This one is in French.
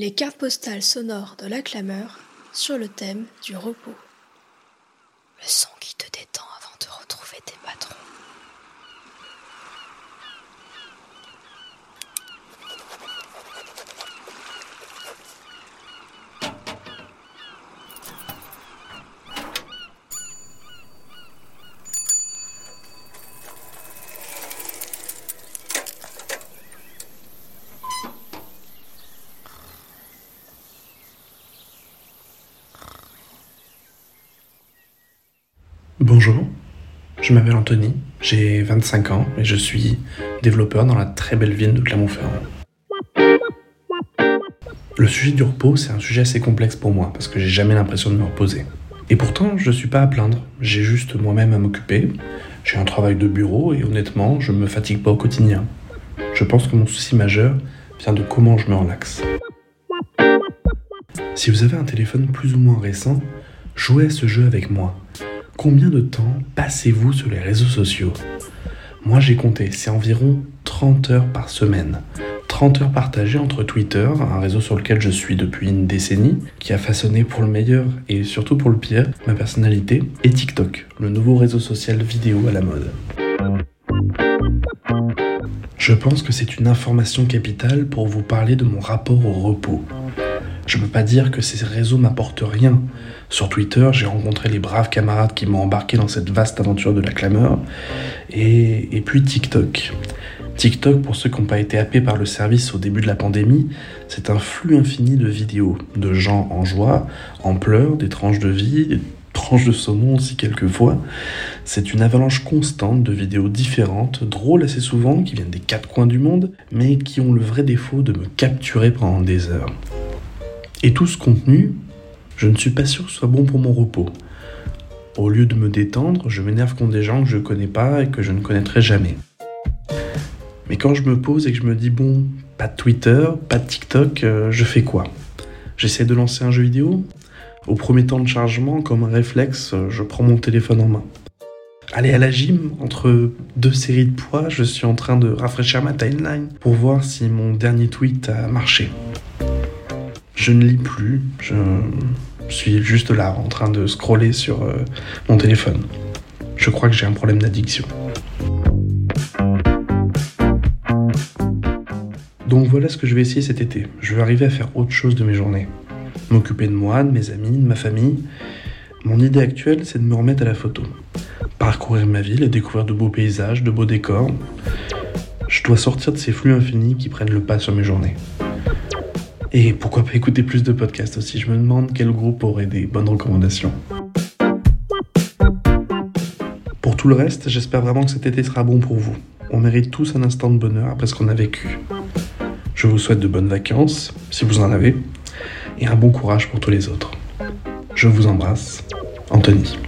Les cartes postales sonores de la clameur sur le thème du repos. Bonjour, je m'appelle Anthony, j'ai 25 ans et je suis développeur dans la très belle ville de Clermont-Ferrand. Le sujet du repos, c'est un sujet assez complexe pour moi parce que j'ai jamais l'impression de me reposer. Et pourtant, je suis pas à plaindre, j'ai juste moi-même à m'occuper. J'ai un travail de bureau et honnêtement, je me fatigue pas au quotidien. Je pense que mon souci majeur vient de comment je me relaxe. Si vous avez un téléphone plus ou moins récent, jouez à ce jeu avec moi. Combien de temps passez-vous sur les réseaux sociaux? Moi j'ai compté, c'est environ 30 heures par semaine. 30 heures partagées entre Twitter, un réseau sur lequel je suis depuis une décennie, qui a façonné pour le meilleur et surtout pour le pire ma personnalité, et TikTok, le nouveau réseau social vidéo à la mode. Je pense que c'est une information capitale pour vous parler de mon rapport au repos. Je ne peux pas dire que ces réseaux m'apportent rien. Sur Twitter, j'ai rencontré les braves camarades qui m'ont embarqué dans cette vaste aventure de la clameur. Et, puis TikTok. TikTok, pour ceux qui n'ont pas été happés par le service au début de la pandémie, c'est un flux infini de vidéos, de gens en joie, en pleurs, des tranches de vie, des tranches de saumon aussi quelquefois. C'est une avalanche constante de vidéos différentes, drôles assez souvent, qui viennent des quatre coins du monde, mais qui ont le vrai défaut de me capturer pendant des heures. Et tout ce contenu, je ne suis pas sûr que ce soit bon pour mon repos. Au lieu de me détendre, je m'énerve contre des gens que je ne connais pas et que je ne connaîtrai jamais. Mais quand je me pose et que je me dis bon, pas de Twitter, pas de TikTok, euh, je fais quoi? J'essaie de lancer un jeu vidéo? Au premier temps de chargement, comme un réflexe, euh, je prends mon téléphone en main. Allez à la gym, entre deux séries de poids, je suis en train de rafraîchir ma timeline pour voir si mon dernier tweet a marché. Je ne lis plus, je suis juste là en train de scroller sur euh, mon téléphone. Je crois que j'ai un problème d'addiction. Donc voilà ce que je vais essayer cet été. Je vais arriver à faire autre chose de mes journées. M'occuper de moi, de mes amis, de ma famille. Mon idée actuelle, c'est de me remettre à la photo. Parcourir ma ville et découvrir de beaux paysages, de beaux décors. Je dois sortir de ces flux infinis qui prennent le pas sur mes journées. Et pourquoi pas écouter plus de podcasts aussi? Je me demande quel groupe aurait des bonnes recommandations. Pour tout le reste, j'espère vraiment que cet été sera bon pour vous. On mérite tous un instant de bonheur après ce qu'on a vécu. Je vous souhaite de bonnes vacances, si vous en avez, et un bon courage pour tous les autres. Je vous embrasse, Anthony.